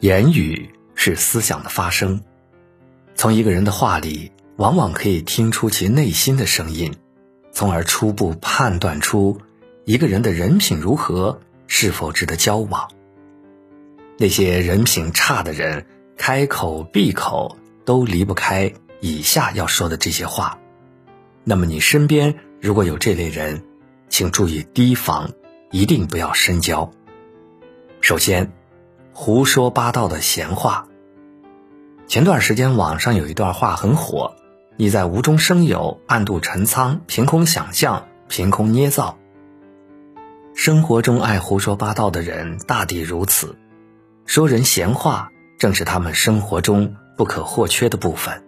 言语是思想的发声，从一个人的话里，往往可以听出其内心的声音，从而初步判断出一个人的人品如何，是否值得交往。那些人品差的人，开口闭口都离不开以下要说的这些话。那么你身边如果有这类人，请注意提防，一定不要深交。首先。胡说八道的闲话。前段时间网上有一段话很火：“你在无中生有、暗度陈仓、凭空想象、凭空捏造。”生活中爱胡说八道的人大抵如此，说人闲话正是他们生活中不可或缺的部分。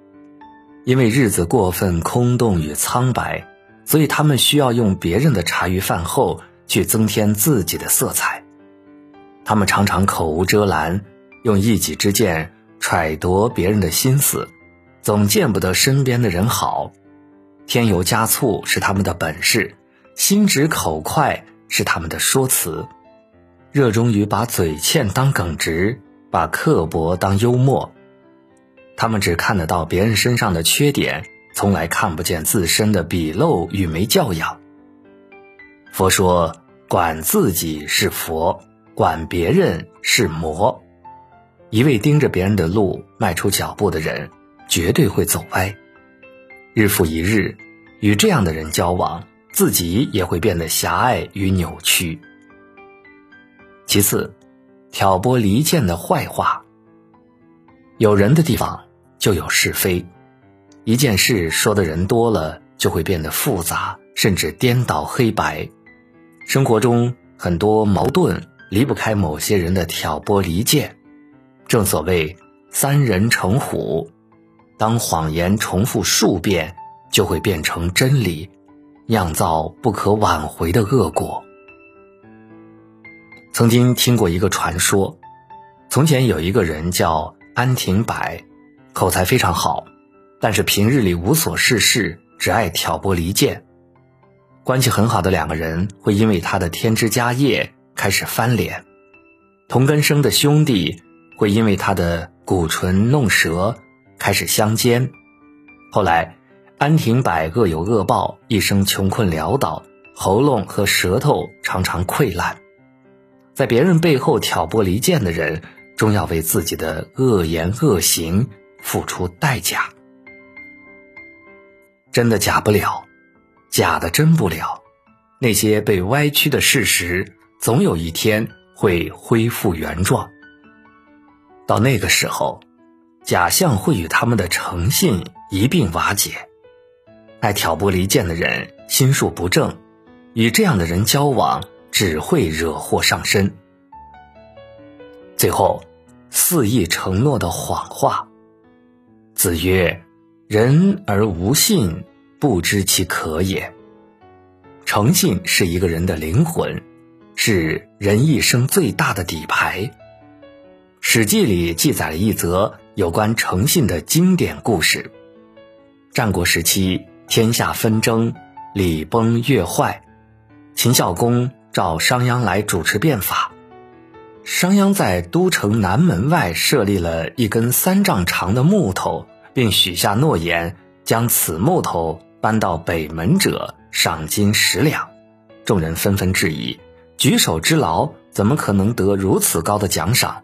因为日子过分空洞与苍白，所以他们需要用别人的茶余饭后去增添自己的色彩。他们常常口无遮拦，用一己之见揣度别人的心思，总见不得身边的人好。添油加醋是他们的本事，心直口快是他们的说辞。热衷于把嘴欠当耿直，把刻薄当幽默。他们只看得到别人身上的缺点，从来看不见自身的鄙陋与没教养。佛说：“管自己是佛。”管别人是魔，一味盯着别人的路迈出脚步的人，绝对会走歪。日复一日，与这样的人交往，自己也会变得狭隘与扭曲。其次，挑拨离间的坏话。有人的地方就有是非，一件事说的人多了，就会变得复杂，甚至颠倒黑白。生活中很多矛盾。离不开某些人的挑拨离间，正所谓三人成虎，当谎言重复数遍，就会变成真理，酿造不可挽回的恶果。曾经听过一个传说，从前有一个人叫安廷柏，口才非常好，但是平日里无所事事，只爱挑拨离间。关系很好的两个人会因为他的添枝加叶。开始翻脸，同根生的兄弟会因为他的鼓唇弄舌开始相奸。后来，安廷柏恶有恶报，一生穷困潦倒，喉咙和舌头常常溃烂。在别人背后挑拨离间的人，终要为自己的恶言恶行付出代价。真的假不了，假的真不了，那些被歪曲的事实。总有一天会恢复原状。到那个时候，假象会与他们的诚信一并瓦解。爱挑拨离间的人心术不正，与这样的人交往只会惹祸上身。最后，肆意承诺的谎话。子曰：“人而无信，不知其可也。”诚信是一个人的灵魂。是人一生最大的底牌。《史记》里记载了一则有关诚信的经典故事。战国时期，天下纷争，礼崩乐坏，秦孝公召商鞅来主持变法。商鞅在都城南门外设立了一根三丈长的木头，并许下诺言：将此木头搬到北门者，赏金十两。众人纷纷质疑。举手之劳，怎么可能得如此高的奖赏？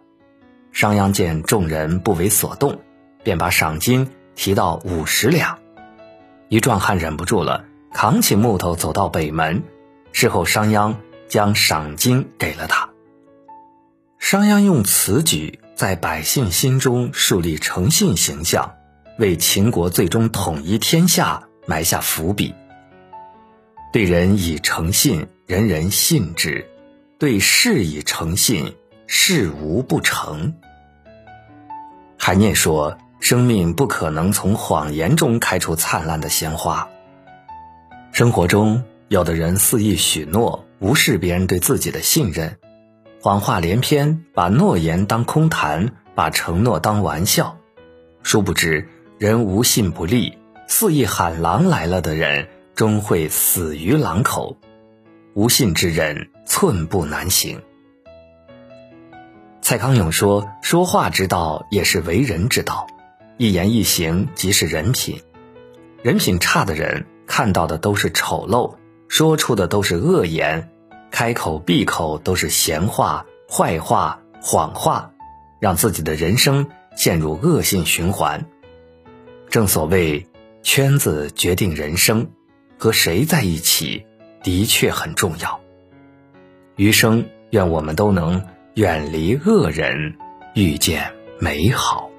商鞅见众人不为所动，便把赏金提到五十两。一壮汉忍不住了，扛起木头走到北门。事后，商鞅将赏金给了他。商鞅用此举在百姓心中树立诚信形象，为秦国最终统一天下埋下伏笔。对人以诚信。人人信之，对事以诚信，事无不成。海念说：“生命不可能从谎言中开出灿烂的鲜花。”生活中，有的人肆意许诺，无视别人对自己的信任，谎话连篇，把诺言当空谈，把承诺当玩笑。殊不知，人无信不立，肆意喊狼来了的人，终会死于狼口。无信之人，寸步难行。蔡康永说：“说话之道也是为人之道，一言一行即是人品。人品差的人看到的都是丑陋，说出的都是恶言，开口闭口都是闲话、坏话、谎话，让自己的人生陷入恶性循环。正所谓，圈子决定人生，和谁在一起的确很重要。余生，愿我们都能。”远离恶人，遇见美好。